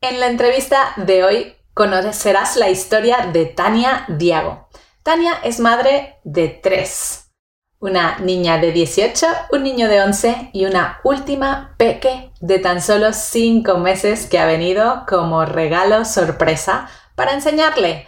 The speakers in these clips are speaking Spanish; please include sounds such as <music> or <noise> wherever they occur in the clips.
En la entrevista de hoy conocerás la historia de Tania Diago. Tania es madre de tres. Una niña de 18, un niño de 11 y una última peque de tan solo 5 meses que ha venido como regalo sorpresa para enseñarle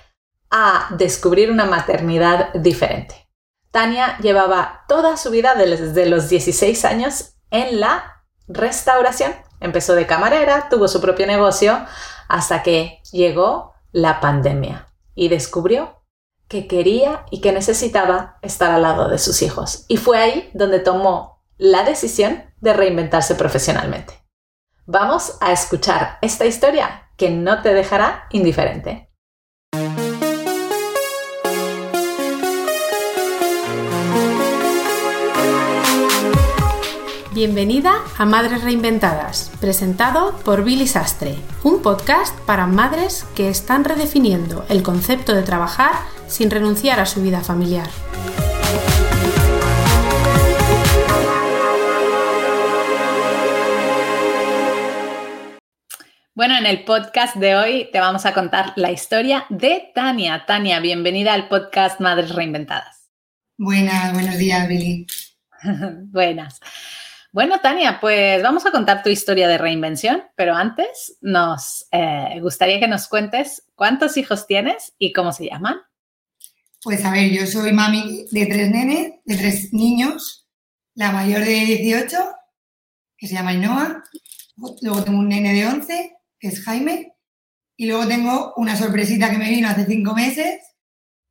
a descubrir una maternidad diferente. Tania llevaba toda su vida desde los 16 años en la restauración. Empezó de camarera, tuvo su propio negocio, hasta que llegó la pandemia y descubrió que quería y que necesitaba estar al lado de sus hijos. Y fue ahí donde tomó la decisión de reinventarse profesionalmente. Vamos a escuchar esta historia que no te dejará indiferente. Bienvenida a Madres Reinventadas, presentado por Billy Sastre, un podcast para madres que están redefiniendo el concepto de trabajar sin renunciar a su vida familiar. Bueno, en el podcast de hoy te vamos a contar la historia de Tania. Tania, bienvenida al podcast Madres Reinventadas. Buenas, buenos días, Billy. <laughs> Buenas. Bueno, Tania, pues vamos a contar tu historia de reinvención, pero antes nos eh, gustaría que nos cuentes cuántos hijos tienes y cómo se llaman. Pues a ver, yo soy mami de tres nenes, de tres niños, la mayor de 18, que se llama Inoa, luego tengo un nene de 11, que es Jaime, y luego tengo una sorpresita que me vino hace cinco meses,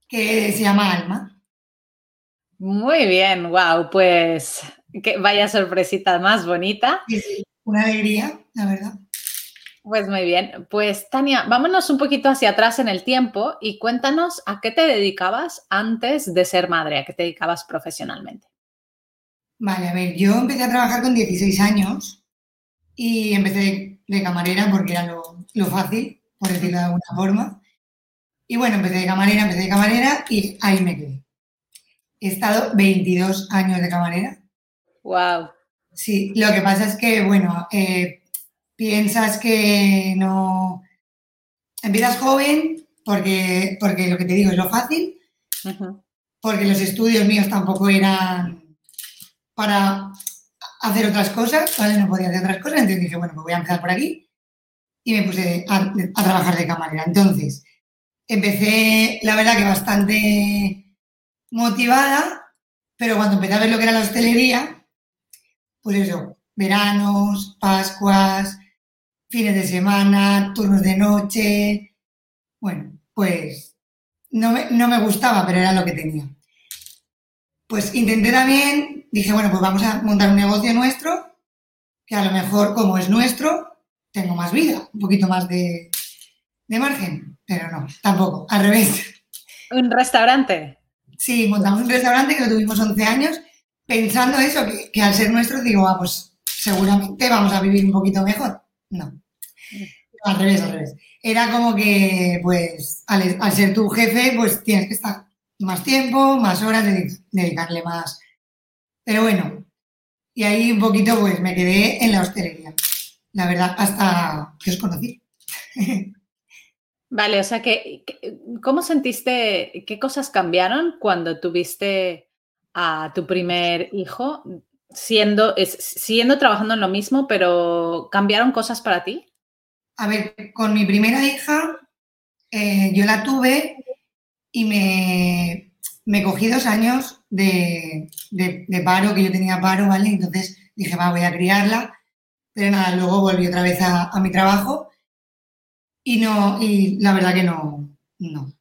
que se llama Alma. Muy bien, wow, pues que vaya sorpresita más bonita. Sí, sí, una alegría, la verdad. Pues muy bien. Pues Tania, vámonos un poquito hacia atrás en el tiempo y cuéntanos a qué te dedicabas antes de ser madre, a qué te dedicabas profesionalmente. Vale, a ver, yo empecé a trabajar con 16 años y empecé de, camarera porque era lo, lo, fácil, por decirlo de alguna forma. Y bueno, empecé de camarera, empecé de camarera y ahí me quedé. He estado 22 años de camarera Wow. Sí, lo que pasa es que, bueno, eh, piensas que no. Empiezas joven porque, porque lo que te digo es lo fácil, porque los estudios míos tampoco eran para hacer otras cosas, ¿vale? No podía hacer otras cosas, entonces dije, bueno, pues voy a empezar por aquí y me puse a, a trabajar de camarera. Entonces, empecé, la verdad que bastante motivada, pero cuando empecé a ver lo que era la hostelería, pues eso, veranos, Pascuas, fines de semana, turnos de noche. Bueno, pues no me, no me gustaba, pero era lo que tenía. Pues intenté también, dije, bueno, pues vamos a montar un negocio nuestro, que a lo mejor como es nuestro, tengo más vida, un poquito más de, de margen, pero no, tampoco, al revés. ¿Un restaurante? Sí, montamos un restaurante que lo tuvimos 11 años pensando eso, que, al ser nuestro digo, ah, pues seguramente vamos a vivir un poquito mejor. No. Al revés, al revés. Era como que, pues, al, ser tu jefe, pues tienes que estar más tiempo, más horas, dedicarle más. Pero bueno, y ahí un poquito, pues, me quedé en la hostelería. La verdad, hasta que os conocí. <laughs> Vale, o sea que, ¿cómo sentiste, qué cosas cambiaron cuando tuviste a tu primer hijo, siendo, siendo trabajando en lo mismo, pero ¿cambiaron cosas para ti? A ver, con mi primera hija, eh, yo la tuve y me, me cogí dos años de, de, paro, que yo tenía paro, ¿vale? Entonces dije, va, voy a criarla. Pero nada, luego volví otra vez a, a mi trabajo y no, y la verdad que no, no.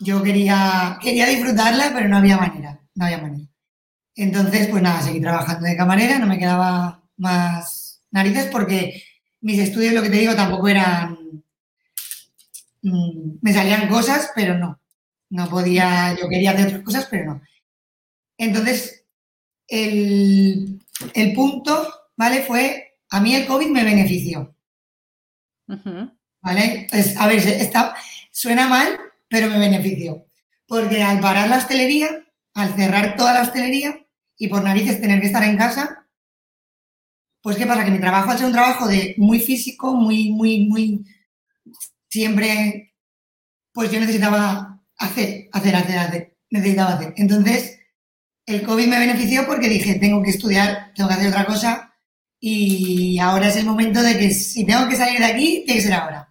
Yo quería, quería disfrutarla, pero no había manera no había manera. Entonces, pues nada, seguí trabajando de camarera, no me quedaba más narices porque mis estudios, lo que te digo, tampoco eran... Mm, me salían cosas, pero no. No podía, yo quería hacer otras cosas, pero no. Entonces, el, punto, ¿vale? Fue, a mí el COVID me benefició. ¿Vale? a ver, está, suena mal, pero me benefició. Porque al parar la hostelería, al cerrar toda la hostelería y por narices tener que estar en casa, pues ¿qué pasa? Que mi trabajo ha sido un trabajo de muy físico, muy, muy, muy, siempre, pues yo necesitaba hacer, hacer, hacer, hacer, necesitaba hacer. Entonces, el COVID me benefició porque dije, tengo que estudiar, tengo que hacer otra cosa y ahora es el momento de que si tengo que salir de aquí, tiene que ser ahora.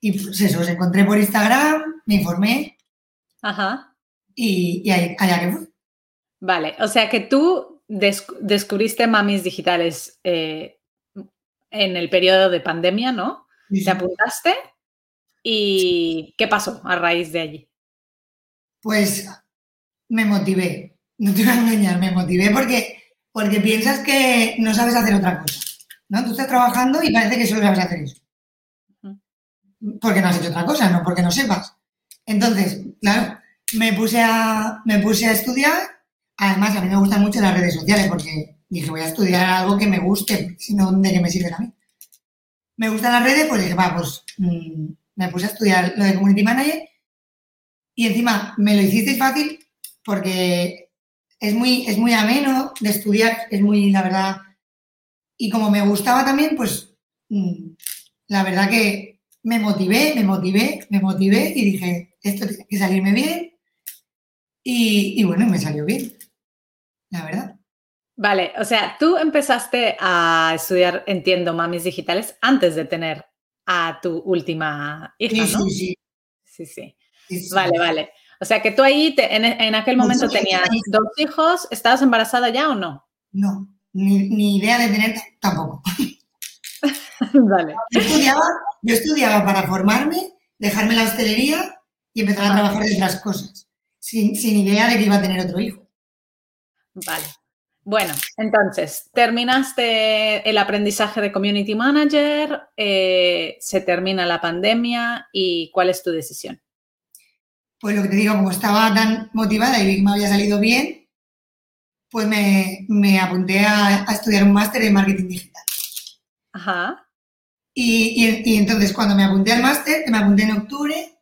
Y pues eso, os encontré por Instagram, me informé. Ajá. Y, allá que fui. Vale, o sea que tú descubriste mamis digitales eh, en el periodo de pandemia, ¿no? Te apuntaste y ¿qué pasó a raíz de allí? Pues me motivé, no te voy a engañar, me motivé porque, porque piensas que no sabes hacer otra cosa, ¿no? Tú estás trabajando y parece que solo sabes hacer eso. Porque no has hecho otra cosa, no porque no sepas. Entonces, claro, me puse a, me puse a estudiar. Además, a mí me gustan mucho las redes sociales porque dije, voy a estudiar algo que me guste, si no, ¿de qué me sirve a mí? Me gustan las redes, pues dije, va, pues mm, me puse a estudiar lo de Community Manager y encima me lo hicisteis fácil porque es muy, es muy ameno de estudiar, es muy, la verdad, y como me gustaba también, pues mm, la verdad que me motivé, me motivé, me motivé y dije, esto tiene que salirme bien. Y bueno, me salió bien, la verdad. Vale, o sea, tú empezaste a estudiar, entiendo, mamis digitales antes de tener a tu última hija, ¿no? Sí, sí. Sí, sí. Vale, vale. O sea que tú ahí en, aquel momento tenías dos hijos, ¿estabas embarazada ya o no? No, ni, idea de tener tampoco. <laughs> vale. Yo estudiaba, yo estudiaba para formarme, dejarme la hostelería y empezar a trabajar en otras cosas, sin, idea de que iba a tener otro hijo. Vale. Bueno, entonces, terminaste el aprendizaje de Community Manager, eh, se termina la pandemia y ¿cuál es tu decisión? pues lo que te digo, como estaba tan motivada y vi que me había salido bien, pues me, apunté a, estudiar un máster en marketing digital. Ajá. Y, entonces cuando me apunté al máster, que me apunté en octubre,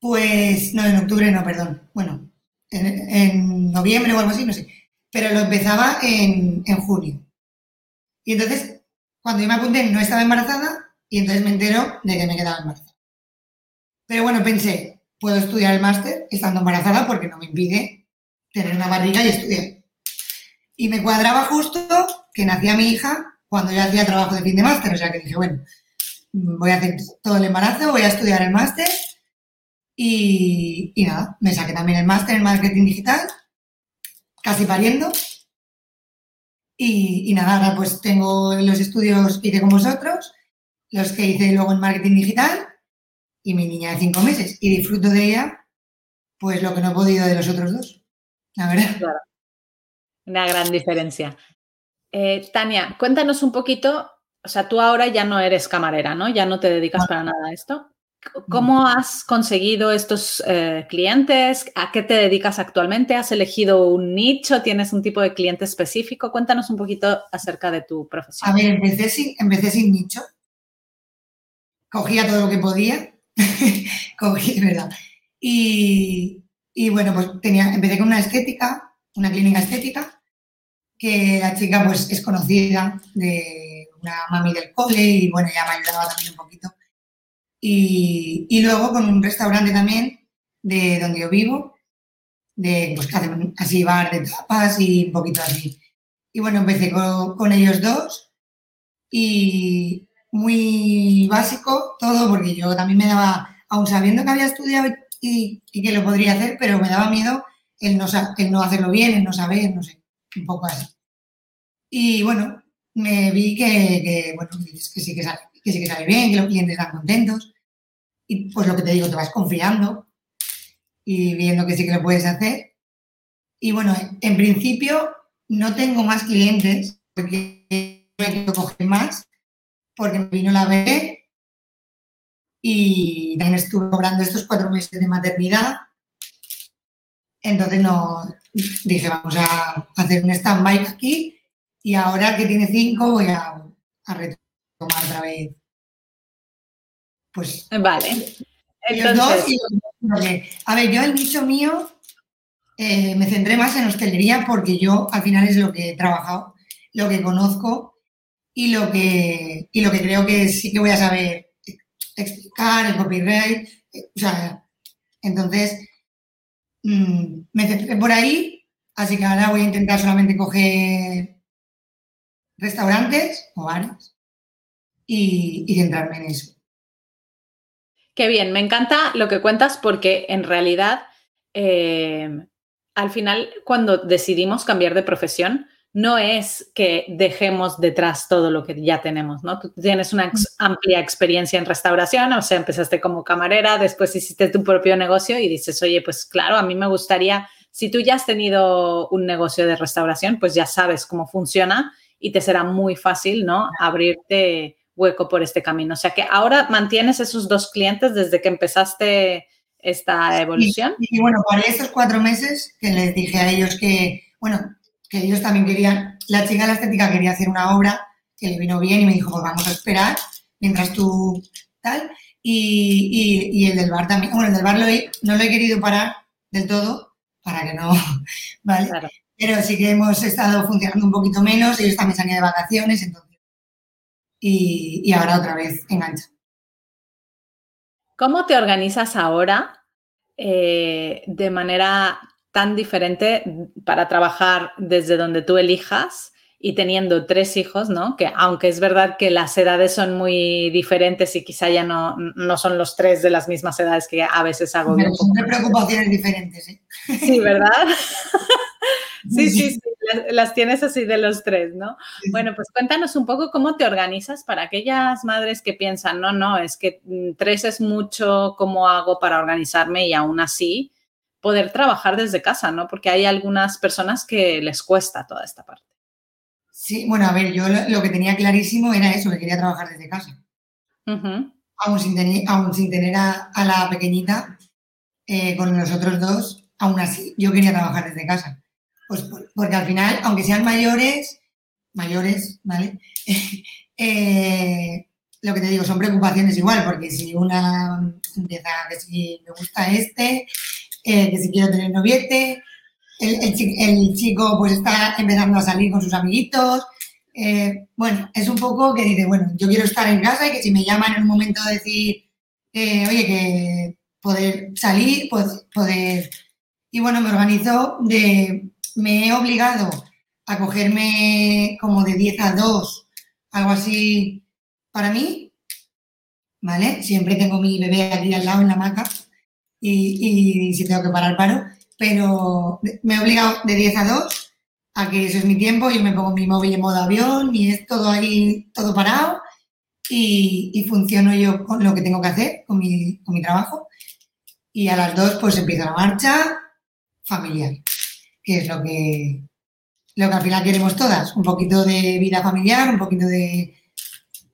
pues, no, en octubre no, perdón, bueno, en, noviembre o algo así, no sé, pero lo empezaba en, en junio. Y entonces, cuando yo me apunté, no estaba embarazada y entonces me entero de que me quedaba embarazada. Pero bueno, pensé, puedo estudiar el máster estando embarazada porque no me impide tener una barriga y estudiar. Y me cuadraba justo que nacía mi hija cuando yo hacía trabajo de fin de máster, o sea que dije, bueno, voy a hacer todo el embarazo, voy a estudiar el máster y, nada, me saqué también el máster en marketing digital, casi pariendo. Y, y, nada, ahora pues tengo los estudios que hice con vosotros, los que hice luego en marketing digital y mi niña de cinco meses. Y disfruto de ella, pues lo que no he podido de los otros dos, la verdad. Claro. Una gran diferencia. Eh, Tania, cuéntanos un poquito, o sea, tú ahora ya no eres camarera, ¿no? Ya no te dedicas para nada a esto. ¿Cómo has conseguido estos eh, clientes? ¿A qué te dedicas actualmente? ¿Has elegido un nicho? ¿Tienes un tipo de cliente específico? Cuéntanos un poquito acerca de tu profesión. A ver, empecé sin, empecé sin nicho. Cogía todo lo que podía <laughs> cogí, ¿verdad? Y, bueno, pues tenía, empecé con una estética, una clínica estética, que la chica pues es conocida de una mami del cole y bueno, ya me ayudaba también un poquito. Y, y luego con un restaurante también de donde yo vivo, de pues que hacen así bar de tapas y un poquito así. Y bueno, empecé con, con ellos dos y, muy básico todo, porque yo también me daba, aun sabiendo que había estudiado y, que lo podría hacer, pero me daba miedo el no, el no hacerlo bien, el no saber, no sé, un poco así. Y bueno, me vi que, bueno, que sí que, sale, que sí que sale bien, que los clientes están contentos. Y pues lo que te digo, te vas confiando y viendo que sí que lo puedes hacer. Y bueno, en principio no tengo más clientes porque no quiero más, porque me vino la bebé y también estuve cobrando estos cuatro meses de maternidad. Entonces no dije, vamos a hacer un stand-by aquí y ahora que tiene cinco voy a, retomar otra vez. Pues. Vale. Entonces... a ver, yo el nicho mío eh, me centré más en hostelería porque yo al final es lo que he trabajado, lo que conozco y lo que, y lo que creo que sí que voy a saber explicar, el copyright, eh, o sea, entonces mm, me centré por ahí, así que ahora voy a intentar solamente coger restaurantes o bares y, y centrarme en eso. Qué bien, me encanta lo que cuentas porque en realidad eh, al final cuando decidimos cambiar de profesión no es que dejemos detrás todo lo que ya tenemos, ¿no? Tú tienes una amplia experiencia en restauración, o sea, empezaste como camarera, después hiciste tu propio negocio y dices, oye, pues claro, a mí me gustaría, si tú ya has tenido un negocio de restauración, pues ya sabes cómo funciona y te será muy fácil, ¿no? Abrirte hueco por este camino. O sea que ahora mantienes esos dos clientes desde que empezaste esta evolución. Y, bueno, para esos cuatro meses que les dije a ellos que, bueno, que ellos también querían, la chica de la estética quería hacer una obra que le vino bien y me dijo, pues vamos a esperar mientras tú tal. Y, el del bar también, bueno, el del bar no lo he querido parar del todo para que no, <laughs> ¿vale? Pero sí que hemos estado funcionando un poquito menos, ellos también ido de vacaciones, entonces y, ahora otra vez engancha. ¿Cómo te organizas ahora eh, de manera tan diferente para trabajar desde donde tú elijas y teniendo tres hijos, ¿no? Que aunque es verdad que las edades son muy diferentes y quizá ya no, no son los tres de las mismas edades que a veces hago. Pero son preocupaciones diferentes, ¿eh? Sí, ¿verdad? <laughs> sí, sí, sí las tienes así de los tres, ¿no? Bueno, pues cuéntanos un poco cómo te organizas para aquellas madres que piensan, no, no, es que mm, tres es mucho, ¿cómo hago para organizarme y aún así poder trabajar desde casa, ¿no? Porque hay algunas personas que les cuesta toda esta parte. Sí, bueno, a ver, yo lo, que tenía clarísimo era eso, que quería trabajar desde casa. aún, sin tener, a, la pequeñita, eh, con los otros dos, aún así, yo quería trabajar desde casa. Pues porque al final, aunque sean mayores, mayores, ¿vale? <laughs> Eh, lo que te digo, son preocupaciones igual, porque si una empieza que si me gusta este, eh, que si quiero tener noviete, el, chico pues está empezando a salir con sus amiguitos. Eh, bueno, es un poco que dice, bueno, yo quiero estar en casa y que si me llaman en un momento de decir, oye, que poder salir, pues poder... Y bueno, me organizo de me he obligado a cogerme como de 10 a 2, algo así para mí, ¿vale? Siempre tengo mi bebé aquí al lado en la hamaca y, si tengo que parar, paro, pero me he obligado de 10 a 2 a que eso es mi tiempo, yo me pongo mi móvil en modo avión y es todo ahí, todo parado y, y funciono yo con lo que tengo que hacer, con mi, trabajo. Y a las 2 pues empieza la marcha familiar que es lo que, lo que al final queremos todas, un poquito de vida familiar, un poquito de,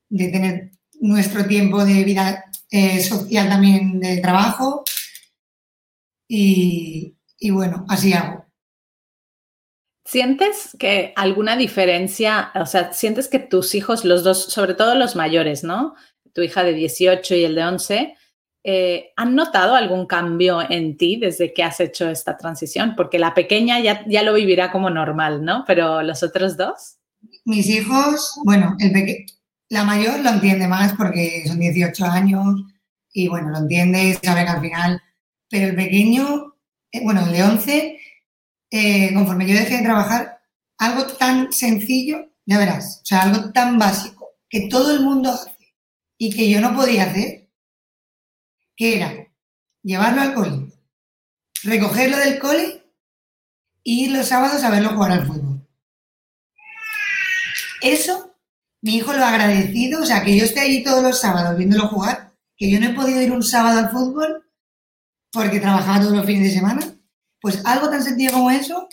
tener nuestro tiempo de vida eh, social también de trabajo y, bueno, así hago. ¿Sientes que alguna diferencia, o sea, sientes que tus hijos, los dos, sobre todo los mayores, ¿no? Tu hija de 18 y el de 11, eh, ¿han notado algún cambio en ti desde que has hecho esta transición? Porque la pequeña ya, ya lo vivirá como normal, ¿no? Pero los otros dos. Mis hijos, bueno, el la mayor lo entiende más porque son 18 años y bueno, lo entiende, sabe que al final, pero el pequeño, eh, bueno, el de 11, eh, conforme yo dejé de trabajar, algo tan sencillo, ya verás, o sea, algo tan básico que todo el mundo hace y que yo no podía hacer, que era llevarlo al cole, recogerlo del cole y ir los sábados a verlo jugar al fútbol. Eso, mi hijo lo ha agradecido, o sea, que yo esté ahí todos los sábados viéndolo jugar, que yo no he podido ir un sábado al fútbol porque trabajaba todos los fines de semana, pues algo tan sencillo como eso,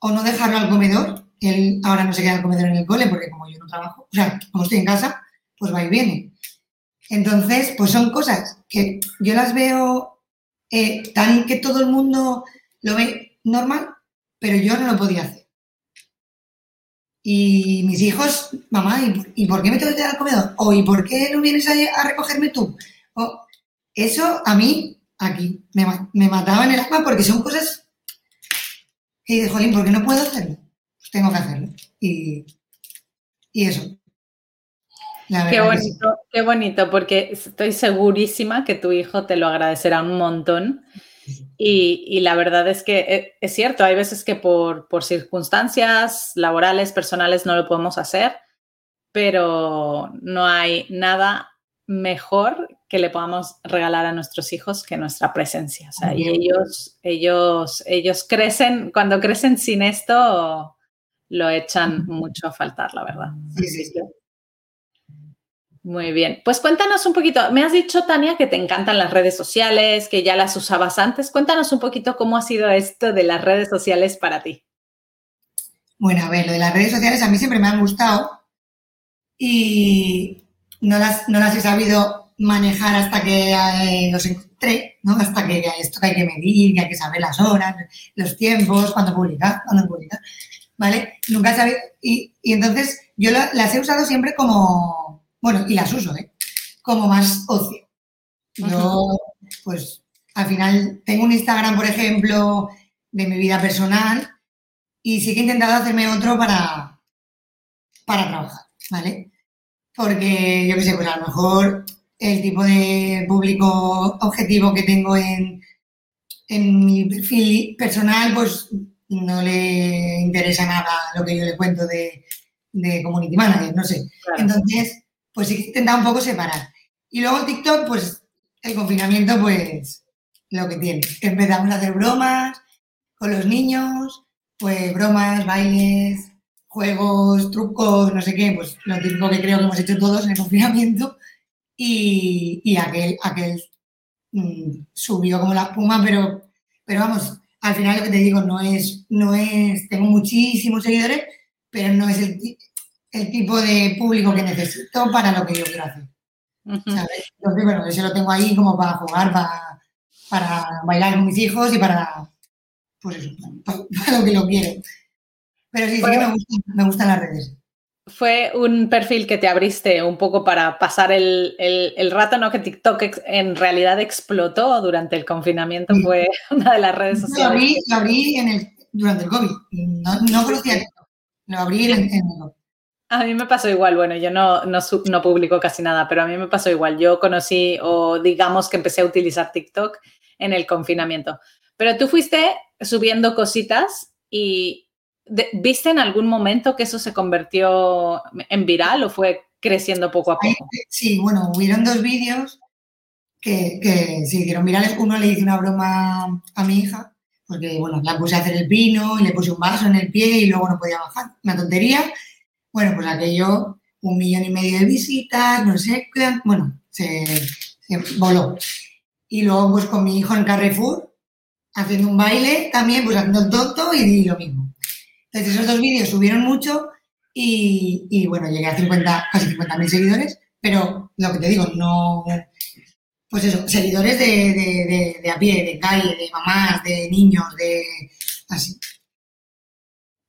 o no dejarlo al comedor, él ahora no se queda al comedor en el cole porque como yo no trabajo, o sea, como estoy en casa, pues va y viene. Entonces, pues son cosas que yo las veo eh, tan que todo el mundo lo ve normal, pero yo no lo podía hacer. Y mis hijos, mamá, ¿y, por qué me tengo que quedar al comedor? O ¿y por qué no vienes a, recogerme tú? O, eso a mí, aquí, me, me mataba en el alma porque son cosas que dices, jolín, ¿por qué no puedo hacerlo? Pues tengo que hacerlo. Y, y eso. Qué bonito, qué bonito, porque estoy segurísima que tu hijo te lo agradecerá un montón. Y, la verdad es que eh, es, cierto, hay veces que por, por, circunstancias laborales, personales, no lo podemos hacer, pero no hay nada mejor que le podamos regalar a nuestros hijos que nuestra presencia. O sea, y ellos, ellos, ellos crecen, cuando crecen sin esto, lo echan mucho a faltar, la verdad. Sí, sí, sí. Muy bien. Pues cuéntanos un poquito. Me has dicho, Tania, que te encantan las redes sociales, que ya las usabas antes. Cuéntanos un poquito cómo ha sido esto de las redes sociales para ti. Bueno, a ver, lo de las redes sociales a mí siempre me han gustado y no las, no las he sabido manejar hasta que eh, los encontré, ¿no? Hasta que esto que hay que medir, que hay que saber las horas, los tiempos, cuándo publicar, cuándo publicar, ¿vale? Nunca he sabido. Y, entonces yo las he usado siempre como, bueno, y las uso, ¿eh? Como más ocio. Yo, pues, al final tengo un Instagram, por ejemplo, de mi vida personal y sí que he intentado hacerme otro para, para trabajar, ¿vale? Porque yo qué sé, pues a lo mejor el tipo de público objetivo que tengo en, en mi perfil personal, pues no le interesa nada lo que yo le cuento de, de community manager, no sé. Entonces, pues sí que un poco separar. Y luego TikTok, pues el confinamiento, pues lo que tiene. Empezamos a hacer bromas con los niños, pues bromas, bailes, juegos, trucos, no sé qué, pues lo típico que creo que hemos hecho todos en el confinamiento. Y, y aquel, aquel mm, subió como la espuma, pero, pero vamos, al final lo que te digo, no es, no es, tengo muchísimos seguidores, pero no es el, el tipo de público que necesito para lo que yo quiero hacer. ¿sabes? Entonces, bueno, eso lo tengo ahí como para jugar, para, para bailar con mis hijos y para, pues eso, para, lo que lo quiero. Pero sí, sí que me, gusta, me gustan las redes. Fue un perfil que te abriste un poco para pasar el, el, rato, ¿no? Que TikTok en realidad explotó durante el confinamiento, fue una de las redes sociales. Lo abrí, lo abrí en el, durante el COVID, no, no conocía TikTok, lo abrí en, en el COVID. A mí me pasó igual, bueno, yo no, no, no, publico casi nada, pero a mí me pasó igual. Yo conocí o digamos que empecé a utilizar TikTok en el confinamiento. Pero tú fuiste subiendo cositas y ¿viste en algún momento que eso se convirtió en viral o fue creciendo poco a poco? Sí, bueno, hubieron dos vídeos que, que se hicieron virales. Uno le hice una broma a mi hija, porque bueno, la puse a hacer el pino y le puse un vaso en el pie y luego no podía bajar. Una tontería bueno, pues aquello, un millón y medio de visitas, no sé, bueno, se, voló. Y luego pues con mi hijo en Carrefour, haciendo un baile también, pues haciendo el tonto y, lo mismo. Entonces esos dos vídeos subieron mucho y, bueno, llegué a 50, casi 50.000 seguidores, pero lo que te digo, no, pues eso, seguidores de, de, de, a pie, de calle, de mamás, de niños, de así.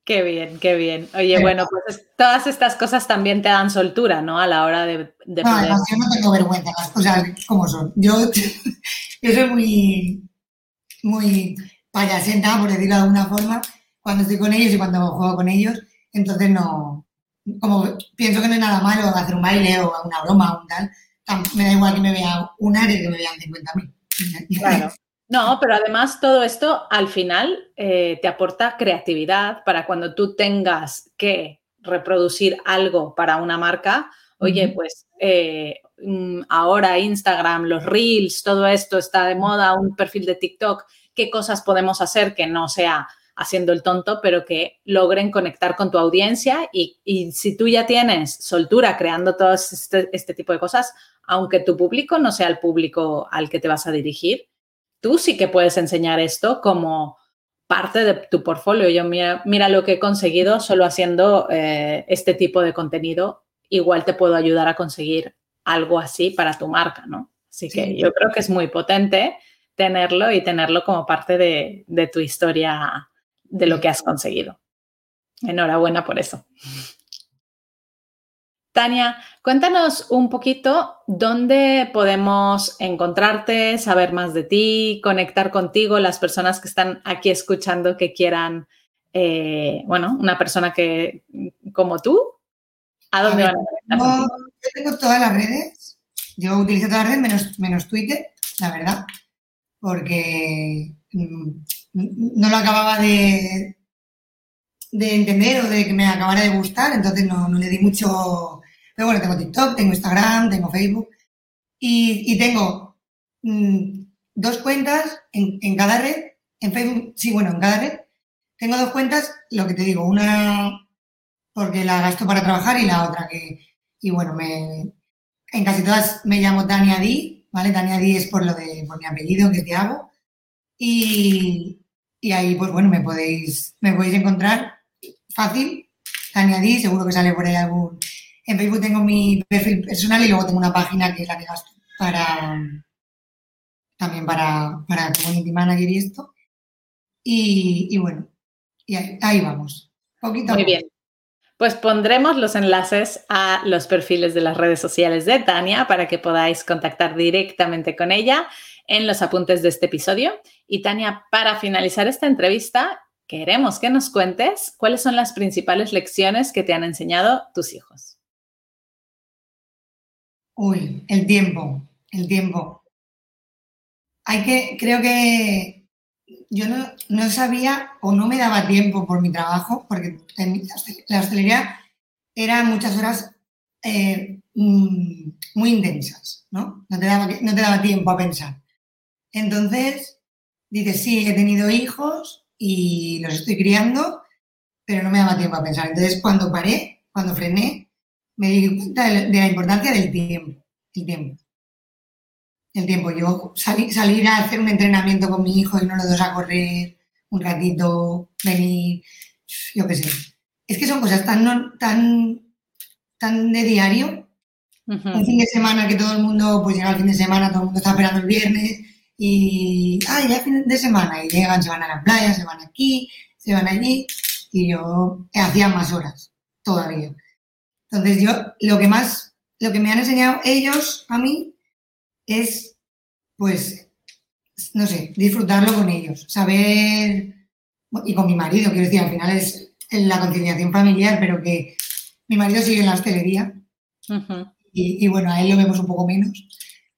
Qué bien, qué bien. Oye, bueno, pues todas estas cosas también te dan soltura, ¿no? A la hora de, no, además, yo no tengo vergüenza, las cosas como son. Yo, <laughs> yo soy muy, muy payasenta, por decirlo de alguna forma, cuando estoy con ellos y cuando juego con ellos. Entonces no, como pienso que no hay nada malo hacer un baile o una broma o un tal, me da igual que me vea una que me vean 50.000. Claro. No, pero además todo esto al final eh, te aporta creatividad para cuando tú tengas que reproducir algo para una marca. Oye, pues eh, mm, ahora Instagram, los reels, todo esto está de moda, un perfil de TikTok, ¿qué cosas podemos hacer que no sea haciendo el tonto, pero que logren conectar con tu audiencia? Y, si tú ya tienes soltura creando todo este, este tipo de cosas, aunque tu público no sea el público al que te vas a dirigir, tú sí que puedes enseñar esto como parte de tu portfolio. Yo mira, mira lo que he conseguido solo haciendo eh, este tipo de contenido. Igual te puedo ayudar a conseguir algo así para tu marca, ¿no? Así que yo creo que es muy potente tenerlo y tenerlo como parte de, de tu historia, de lo que has conseguido. Enhorabuena por eso. Tania, cuéntanos un poquito dónde podemos encontrarte, saber más de ti, conectar contigo, las personas que están aquí escuchando que quieran, eh, bueno, una persona que como tú, ¿A dónde van a yo tengo todas las redes. Yo utilizo todas las redes menos, menos Twitter, la verdad, porque mm, no lo acababa de, de entender o de que me acabara de gustar, entonces no, le di mucho... Pero bueno, tengo TikTok, tengo Instagram, tengo Facebook y, tengo mm, dos cuentas en, en, cada red, en Facebook, sí, bueno, en cada red. Tengo dos cuentas, lo que te digo, una porque la gasto para trabajar y la otra que, y bueno, me, en casi todas me llamo Tania Di, ¿vale? Tania Di es por lo de, por mi apellido que te hago. Y, y ahí, pues bueno, me podéis, me podéis encontrar fácil, Tania Di, seguro que sale por ahí algún... En Facebook tengo mi perfil personal y luego tengo una página que es la que gasto para también para, para community manager y esto. Y, bueno, y ahí, vamos. Poquito Muy bien. Pues pondremos los enlaces a los perfiles de las redes sociales de Tania para que podáis contactar directamente con ella en los apuntes de este episodio. Y Tania, para finalizar esta entrevista, queremos que nos cuentes cuáles son las principales lecciones que te han enseñado tus hijos. Uy, el tiempo, el tiempo. Hay que, creo que yo no, sabía o no me daba tiempo por mi trabajo, porque la hostelería era muchas horas eh, mm, muy intensas, ¿no? No te, daba, no te daba tiempo a pensar. Entonces, dices, sí, he tenido hijos, y los estoy criando, pero no me daba tiempo a pensar. Entonces, cuando paré, cuando frené, me di cuenta de la importancia del tiempo, el tiempo. El tiempo. Yo salir a hacer un entrenamiento con mi hijo y no lo dos a correr un ratito, venir, yo qué sé. Es que son cosas tan, tan, tan de diario. Un fin de semana que todo el mundo, pues llega el fin de semana, todo el mundo está esperando el viernes, y, ah, ya fin de semana, y llegan, se van a la playa, se van aquí, se van allí, y yo hacía más horas todavía. Entonces yo, lo que más, lo que me han enseñado ellos a mí es, pues, no sé, disfrutarlo con ellos, saber, y con mi marido, quiero decir, al final es la conciliación familiar, pero que mi marido sigue en la hostelería, y, y bueno, a él lo vemos un poco menos,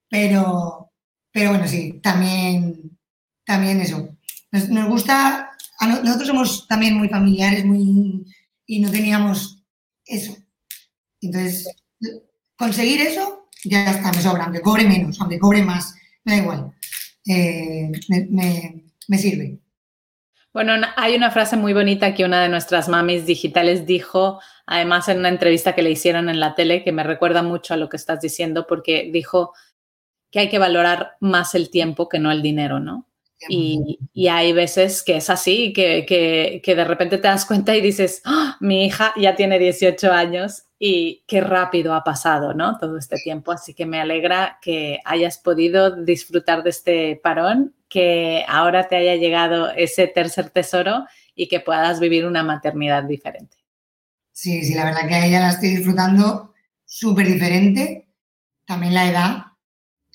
pero, pero bueno, sí, también, también eso. Nos, gusta, nosotros somos también muy familiares muy, y no teníamos eso. Entonces, conseguir eso, ya está, me sobra, aunque cobre menos, aunque cobre más, me da igual. Eh, me, sirve. Bueno, hay una frase muy bonita que una de nuestras mamis digitales dijo, además en una entrevista que le hicieron en la tele, que me recuerda mucho a lo que estás diciendo, porque dijo, que hay que valorar más el tiempo que no el dinero, ¿no? Y, hay veces que es así, que, que, de repente te das cuenta y dices, ¡Ah! mi hija ya tiene 18 años y qué rápido ha pasado, ¿no? Todo este tiempo. Así que me alegra que hayas podido disfrutar de este parón, que ahora te haya llegado ese tercer tesoro y que puedas vivir una maternidad diferente. Sí, sí, la verdad que a ella la estoy disfrutando súper diferente. También la edad,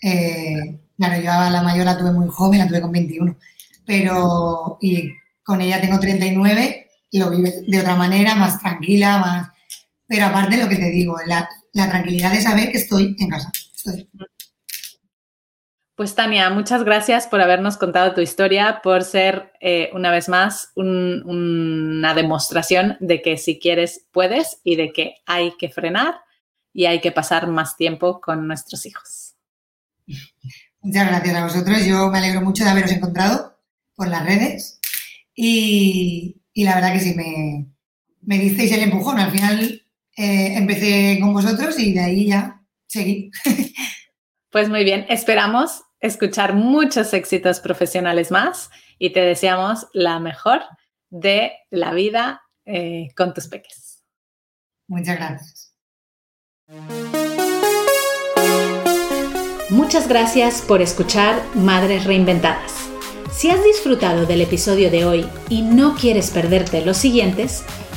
eh, claro, yo a la mayor la tuve muy joven, la tuve con 21, pero y con ella tengo 39 y lo vive de otra manera, más tranquila, más... Pero aparte lo que te digo, la, tranquilidad de saber que estoy en casa. Pues Tania, muchas gracias por habernos contado tu historia, por ser eh, una vez más una demostración de que si quieres puedes y de que hay que frenar y hay que pasar más tiempo con nuestros hijos. Muchas gracias a vosotros. Yo me alegro mucho de haberos encontrado por las redes y, la verdad que sí, me, me disteis el empujón. Al final eh, empecé con vosotros y de ahí ya seguí. Pues muy bien, esperamos escuchar muchos éxitos profesionales más y te deseamos la mejor de la vida eh, con tus peques. Muchas gracias. Muchas gracias por escuchar Madres Reinventadas. Si has disfrutado del episodio de hoy y no quieres perderte los siguientes,